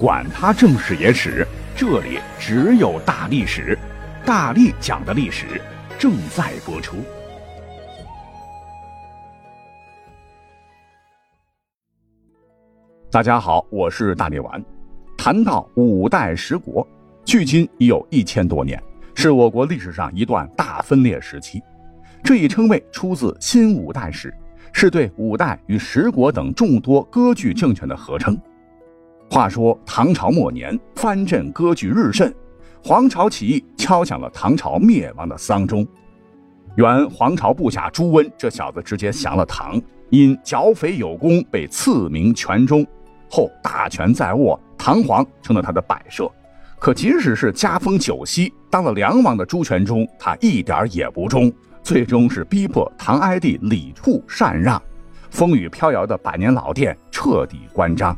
管他正史野史，这里只有大历史，大力讲的历史正在播出。大家好，我是大力丸。谈到五代十国，距今已有一千多年，是我国历史上一段大分裂时期。这一称谓出自《新五代史》，是对五代与十国等众多割据政权的合称。话说唐朝末年，藩镇割据日甚，黄巢起义敲响了唐朝灭亡的丧钟。原黄巢部下朱温这小子直接降了唐，因剿匪有功，被赐名权中。后大权在握，唐皇成了他的摆设。可即使是加封九锡，当了梁王的朱全忠，他一点也不忠，最终是逼迫唐哀帝李处禅让，风雨飘摇的百年老店彻底关张。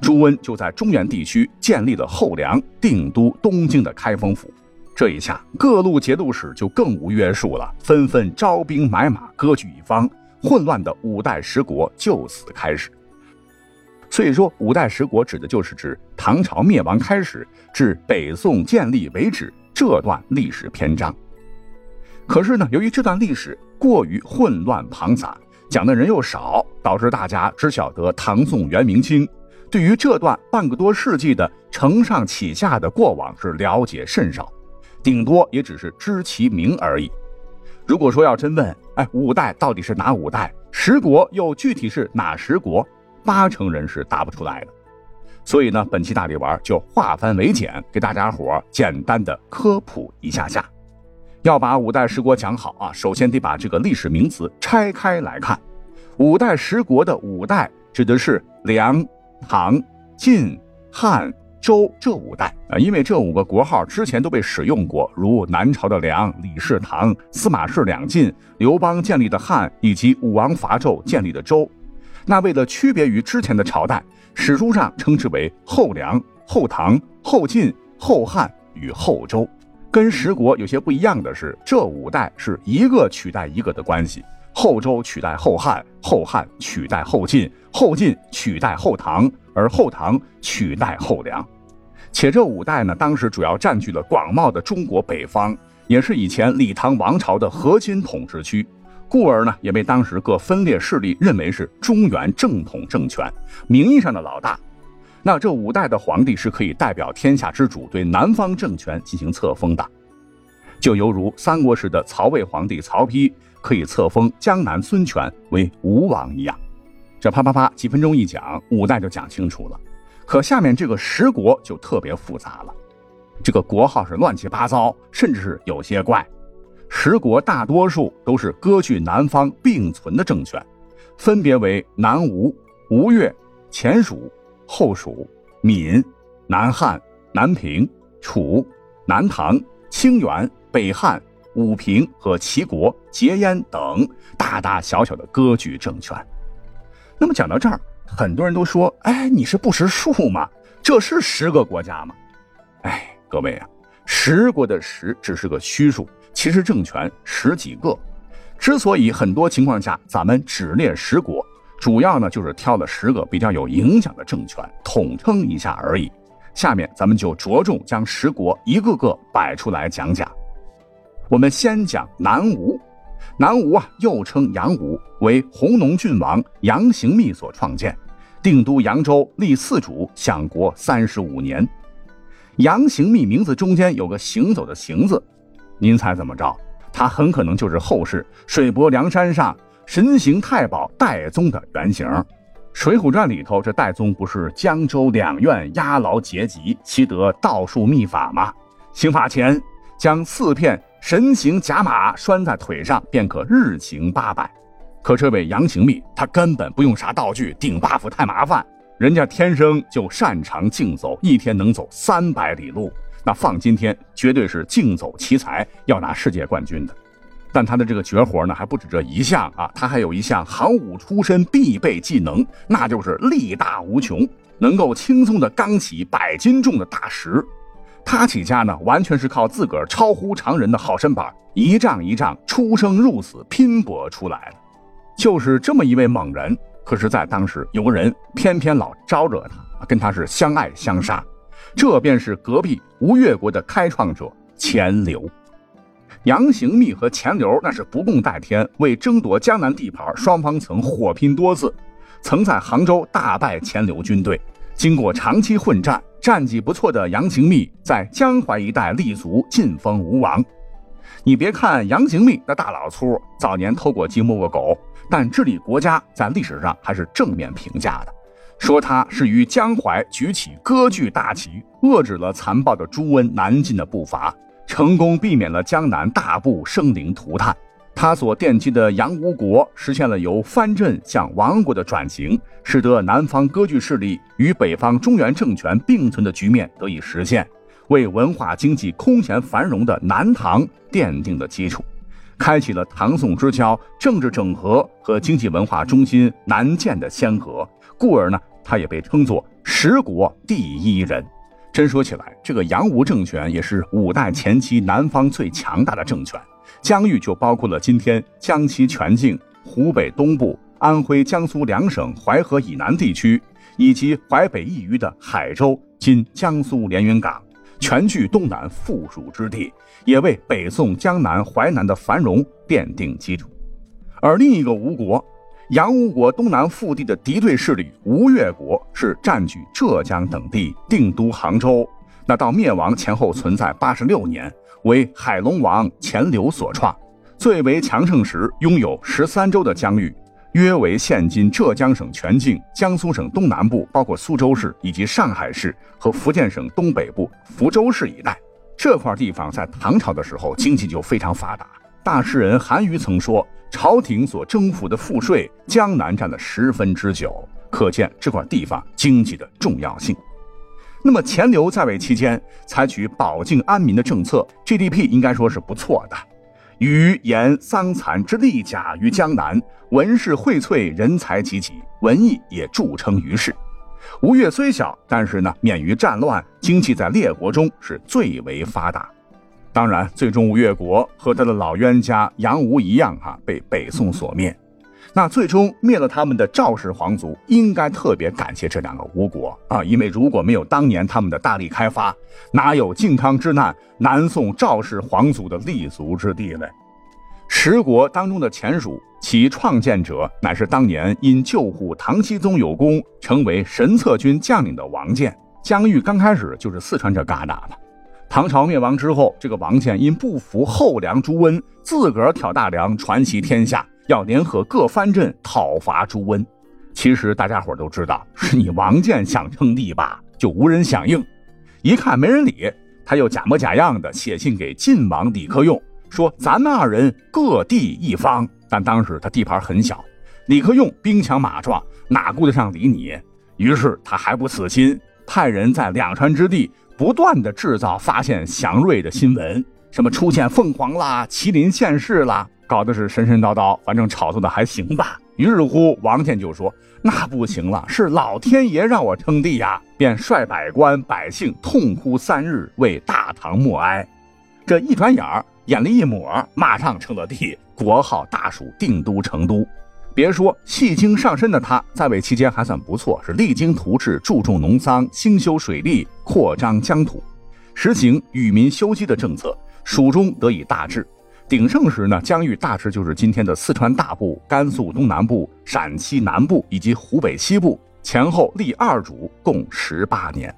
朱温就在中原地区建立了后梁，定都东京的开封府。这一下，各路节度使就更无约束了，纷纷招兵买马，割据一方，混乱的五代十国就此开始。所以说，五代十国指的就是指唐朝灭亡开始至北宋建立为止这段历史篇章。可是呢，由于这段历史过于混乱庞杂，讲的人又少，导致大家只晓得唐宋元明清。对于这段半个多世纪的承上启下的过往是了解甚少，顶多也只是知其名而已。如果说要真问，哎，五代到底是哪五代？十国又具体是哪十国？八成人是答不出来的。所以呢，本期大力丸就化繁为简，给大家伙简单的科普一下下。要把五代十国讲好啊，首先得把这个历史名词拆开来看。五代十国的五代指的是梁。唐、晋、汉、周这五代啊，因为这五个国号之前都被使用过，如南朝的梁、李氏唐、司马氏两晋、刘邦建立的汉以及武王伐纣建立的周。那为了区别于之前的朝代，史书上称之为后梁、后唐、后晋、后汉与后周。跟十国有些不一样的是，这五代是一个取代一个的关系。后周取代后汉，后汉取代后晋，后晋取代后唐，而后唐取代后梁。且这五代呢，当时主要占据了广袤的中国北方，也是以前李唐王朝的核心统治区，故而呢，也被当时各分裂势力认为是中原正统政权，名义上的老大。那这五代的皇帝是可以代表天下之主对南方政权进行册封的，就犹如三国时的曹魏皇帝曹丕。可以册封江南孙权为吴王一样，这啪啪啪几分钟一讲，五代就讲清楚了。可下面这个十国就特别复杂了，这个国号是乱七八糟，甚至是有些怪。十国大多数都是割据南方并存的政权，分别为南吴、吴越、前蜀、后蜀、闽、南汉、南平、楚、南唐、清源、北汉。武平和齐国、结燕等大大小小的割据政权。那么讲到这儿，很多人都说：“哎，你是不识数吗？这是十个国家吗？”哎，各位啊，十国的十只是个虚数，其实政权十几个。之所以很多情况下咱们只列十国，主要呢就是挑了十个比较有影响的政权，统称一下而已。下面咱们就着重将十国一个个摆出来讲讲。我们先讲南吴，南吴啊，又称杨吴，为弘农郡王杨行密所创建，定都扬州，立四主，享国三十五年。杨行密名字中间有个行走的行字，您猜怎么着？他很可能就是后世水泊梁山上神行太保戴宗的原型。《水浒传》里头，这戴宗不是江州两院押牢劫籍，习得道术秘法吗？刑法前将四片。神行甲马拴在腿上，便可日行八百。可这位杨行密，他根本不用啥道具，顶 buff 太麻烦。人家天生就擅长竞走，一天能走三百里路。那放今天，绝对是竞走奇才，要拿世界冠军的。但他的这个绝活呢，还不止这一项啊，他还有一项行武出身必备技能，那就是力大无穷，能够轻松的刚起百斤重的大石。他起家呢，完全是靠自个儿超乎常人的好身板，一仗一仗出生入死拼搏出来的，就是这么一位猛人。可是，在当时，有个人偏偏老招惹他，跟他是相爱相杀。这便是隔壁吴越国的开创者钱镠。杨行密和钱镠那是不共戴天，为争夺江南地盘，双方曾火拼多次，曾在杭州大败钱镠军队。经过长期混战，战绩不错的杨行密在江淮一带立足，晋封吴王。你别看杨行密那大老粗，早年偷过鸡摸过狗，但治理国家在历史上还是正面评价的，说他是于江淮举起割据大旗，遏制了残暴的朱温南进的步伐。成功避免了江南大部生灵涂炭，他所奠基的杨吴国实现了由藩镇向王国的转型，使得南方割据势力与北方中原政权并存的局面得以实现，为文化经济空前繁荣的南唐奠定了基础，开启了唐宋之交政治整合和经济文化中心南建的先河，故而呢，他也被称作十国第一人。真说起来，这个杨吴政权也是五代前期南方最强大的政权，疆域就包括了今天江西全境、湖北东部、安徽、江苏两省淮河以南地区，以及淮北一隅的海州（今江苏连云港），全据东南富庶之地，也为北宋江南、淮南的繁荣奠定基础。而另一个吴国。杨吴国东南腹地的敌对势力吴越国是占据浙江等地，定都杭州。那到灭亡前后存在八十六年，为海龙王钱镠所创。最为强盛时，拥有十三州的疆域，约为现今浙江省全境、江苏省东南部，包括苏州市以及上海市和福建省东北部福州市一带。这块地方在唐朝的时候经济就非常发达。大诗人韩愈曾说。朝廷所征服的赋税，江南占了十分之九，可见这块地方经济的重要性。那么钱镠在位期间，采取保境安民的政策，GDP 应该说是不错的。余言桑蚕之利甲于江南，文士荟萃，人才济济，文艺也著称于世。吴越虽小，但是呢，免于战乱，经济在列国中是最为发达。当然，最终吴越国和他的老冤家杨吴一样，哈，被北宋所灭。那最终灭了他们的赵氏皇族，应该特别感谢这两个吴国啊，因为如果没有当年他们的大力开发，哪有靖康之难、南宋赵氏皇族的立足之地呢？十国当中的前蜀，其创建者乃是当年因救护唐僖宗有功，成为神策军将领的王建。疆域刚开始就是四川这旮瘩的。唐朝灭亡之后，这个王建因不服后梁朱温，自个儿挑大梁，传奇天下，要联合各藩镇讨伐朱温。其实大家伙都知道，是你王建想称帝吧，就无人响应。一看没人理，他又假模假样的写信给晋王李克用，说咱们二人各地一方。但当时他地盘很小，李克用兵强马壮，哪顾得上理你？于是他还不死心，派人在两川之地。不断的制造发现祥瑞的新闻，什么出现凤凰啦、麒麟现世啦，搞的是神神叨叨，反正炒作的还行吧。于是乎，王建就说：“那不行了，是老天爷让我称帝呀！”便率百官百姓痛哭三日，为大唐默哀。这一转眼儿，眼泪一抹，马上称了帝，国号大蜀，定都成都。别说戏精上身的他，在位期间还算不错，是励精图治，注重农桑，兴修水利，扩张疆土，实行与民休息的政策，蜀中得以大治。鼎盛时呢，疆域大致就是今天的四川大部、甘肃东南部、陕西南部以及湖北西部，前后立二主，共十八年。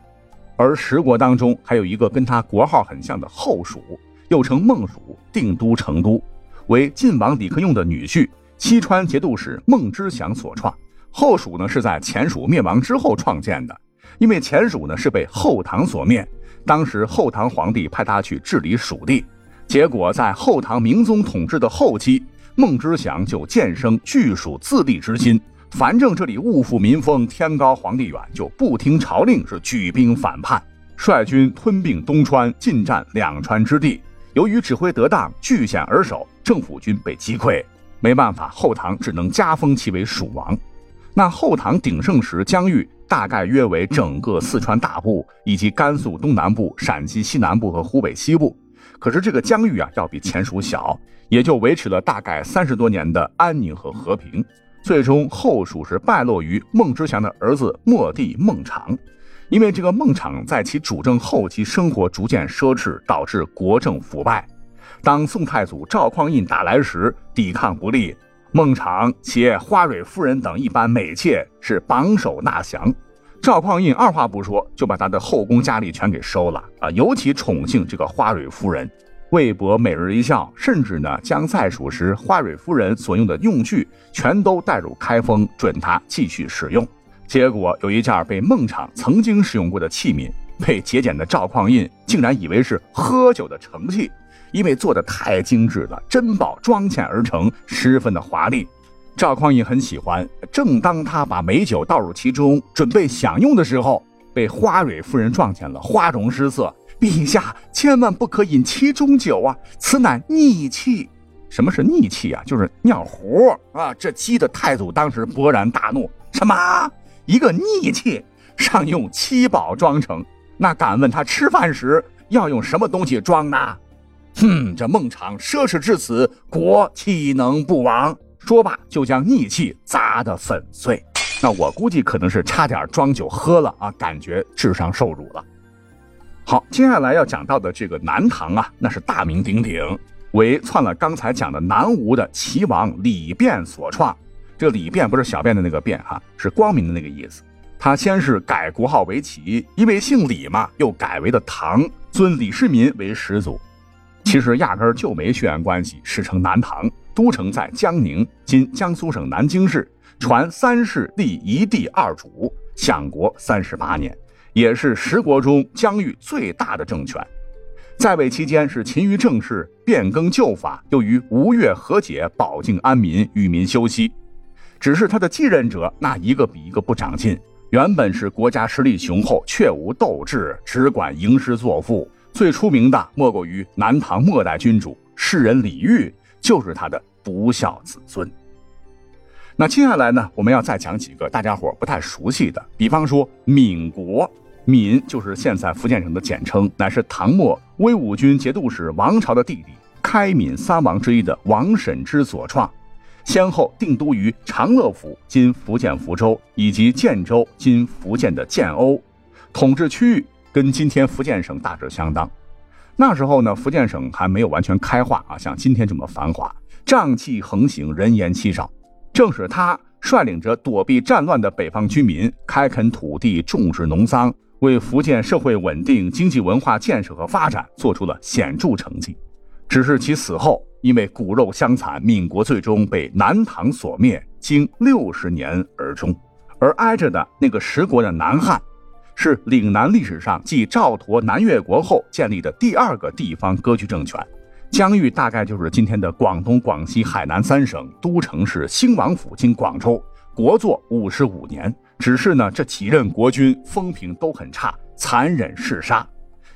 而十国当中还有一个跟他国号很像的后蜀，又称孟蜀，定都成都，为晋王李克用的女婿。西川节度使孟知祥所创，后蜀呢是在前蜀灭亡之后创建的，因为前蜀呢是被后唐所灭，当时后唐皇帝派他去治理蜀地，结果在后唐明宗统治的后期，孟知祥就渐生拒蜀自立之心，反正这里物阜民丰，天高皇帝远，就不听朝令，是举兵反叛，率军吞并东川，进占两川之地。由于指挥得当，据险而守，政府军被击溃。没办法，后唐只能加封其为蜀王。那后唐鼎盛时，疆域大概约为整个四川大部，以及甘肃东南部、陕西西南部和湖北西部。可是这个疆域啊，要比前蜀小，也就维持了大概三十多年的安宁和和平。最终后蜀是败落于孟知祥的儿子末帝孟昶。因为这个孟昶在其主政后期生活逐渐奢侈，导致国政腐败。当宋太祖赵匡胤打来时，抵抗不利，孟昶携花蕊夫人等一般美妾是绑手纳降。赵匡胤二话不说就把他的后宫佳丽全给收了啊，尤其宠幸这个花蕊夫人，为博每日一笑，甚至呢将在蜀时花蕊夫人所用的用具全都带入开封，准他继续使用。结果有一件被孟昶曾经使用过的器皿，被节俭的赵匡胤竟然以为是喝酒的盛器，因为做的太精致了，珍宝装嵌而成，十分的华丽。赵匡胤很喜欢，正当他把美酒倒入其中，准备享用的时候，被花蕊夫人撞见了，花容失色。陛下千万不可饮其中酒啊，此乃逆气。什么是逆气啊？就是尿壶啊！这鸡的太祖当时勃然大怒，什么一个逆气，尚用七宝装成？那敢问他吃饭时要用什么东西装呢？哼，这孟昶奢侈至此，国岂能不亡？说罢，就将逆气砸得粉碎。那我估计可能是差点装酒喝了啊，感觉智商受辱了。好，接下来要讲到的这个南唐啊，那是大名鼎鼎，为篡了刚才讲的南吴的齐王李昪所创。这李昪不是小便的那个便哈，是光明的那个意思。他先是改国号为齐，因为姓李嘛，又改为了唐，尊李世民为始祖。其实压根儿就没血缘关系，史称南唐。都城在江宁，今江苏省南京市。传三世立一帝二主，享国三十八年，也是十国中疆域最大的政权。在位期间是勤于政事，变更旧法，又于吴越和解，保境安民，与民休息。只是他的继任者那一个比一个不长进。原本是国家实力雄厚，却无斗志，只管吟诗作赋。最出名的莫过于南唐末代君主世人李煜，就是他的。不孝子孙。那接下来呢，我们要再讲几个大家伙不太熟悉的，比方说闽国，闽就是现在福建省的简称，乃是唐末威武军节度使王朝的弟弟，开闽三王之一的王审知所创，先后定都于长乐府（今福建福州）以及建州（今福建的建瓯），统治区域跟今天福建省大致相当。那时候呢，福建省还没有完全开化啊，像今天这么繁华。瘴气横行，人烟稀少。正是他率领着躲避战乱的北方居民，开垦土地，种植农桑，为福建社会稳定、经济文化建设和发展做出了显著成绩。只是其死后，因为骨肉相残，闽国最终被南唐所灭，经六十年而终。而挨着的那个十国的南汉，是岭南历史上继赵佗南越国后建立的第二个地方割据政权。疆域大概就是今天的广东、广西、海南三省，都城是兴王府，今广州。国祚五十五年，只是呢，这几任国君风评都很差，残忍嗜杀。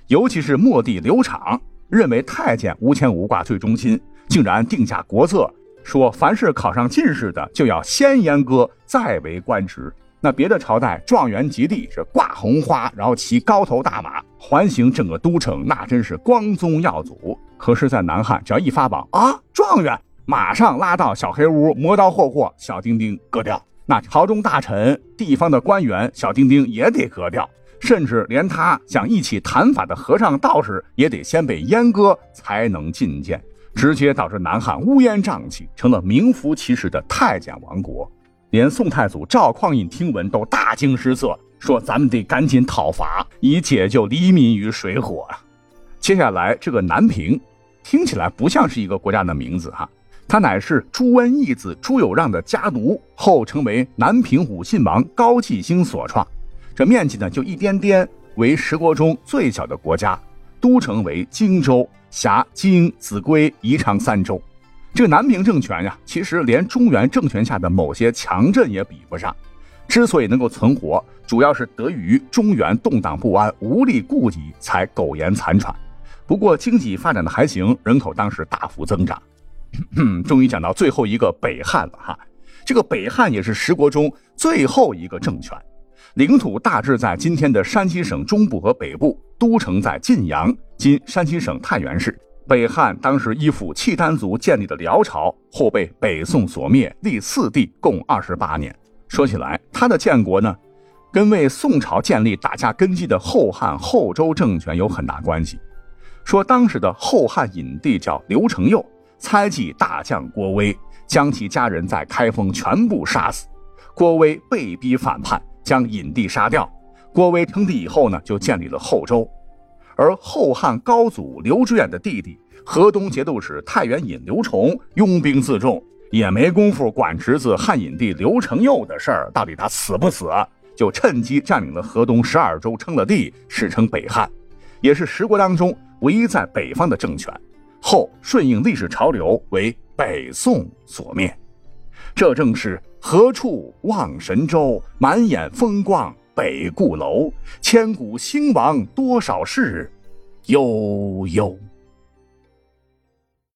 尤其是末帝刘昶，认为太监无牵无挂最忠心，竟然定下国策，说凡是考上进士的，就要先阉割，再为官职。那别的朝代状元及第是挂红花，然后骑高头大马环行整个都城，那真是光宗耀祖。可是，在南汉，只要一发榜啊，状元马上拉到小黑屋，磨刀霍霍，小丁丁割掉。那朝中大臣、地方的官员，小丁丁也得割掉，甚至连他想一起谈法的和尚道士，也得先被阉割才能觐见，直接导致南汉乌烟瘴气，成了名副其实的太监王国。连宋太祖赵匡胤听闻都大惊失色，说：“咱们得赶紧讨伐，以解救黎民于水火啊！”接下来这个南平，听起来不像是一个国家的名字哈，它乃是朱温义子朱友让的家奴，后成为南平武信王高季兴所创。这面积呢就一颠颠，为十国中最小的国家，都城为荆州，辖荆、秭归、宜昌三州。这个南平政权呀，其实连中原政权下的某些强镇也比不上。之所以能够存活，主要是得益于中原动荡不安，无力顾及，才苟延残喘。不过经济发展的还行，人口当时大幅增长。终于讲到最后一个北汉了哈，这个北汉也是十国中最后一个政权，领土大致在今天的山西省中部和北部，都城在晋阳（今山西省太原市）。北汉当时依附契丹族建立的辽朝，后被北宋所灭，历四帝共二十八年。说起来，他的建国呢，跟为宋朝建立打下根基的后汉后周政权有很大关系。说当时的后汉隐帝叫刘承佑，猜忌大将郭威，将其家人在开封全部杀死。郭威被逼反叛，将隐帝杀掉。郭威称帝以后呢，就建立了后周。而后汉高祖刘知远的弟弟河东节度使太原尹刘崇拥兵自重，也没工夫管侄子汉隐帝刘承佑的事儿，到底他死不死？就趁机占领了河东十二州，称了帝，史称北汉，也是十国当中唯一在北方的政权。后顺应历史潮流，为北宋所灭。这正是何处望神州，满眼风光。北固楼，千古兴亡多少事，悠悠。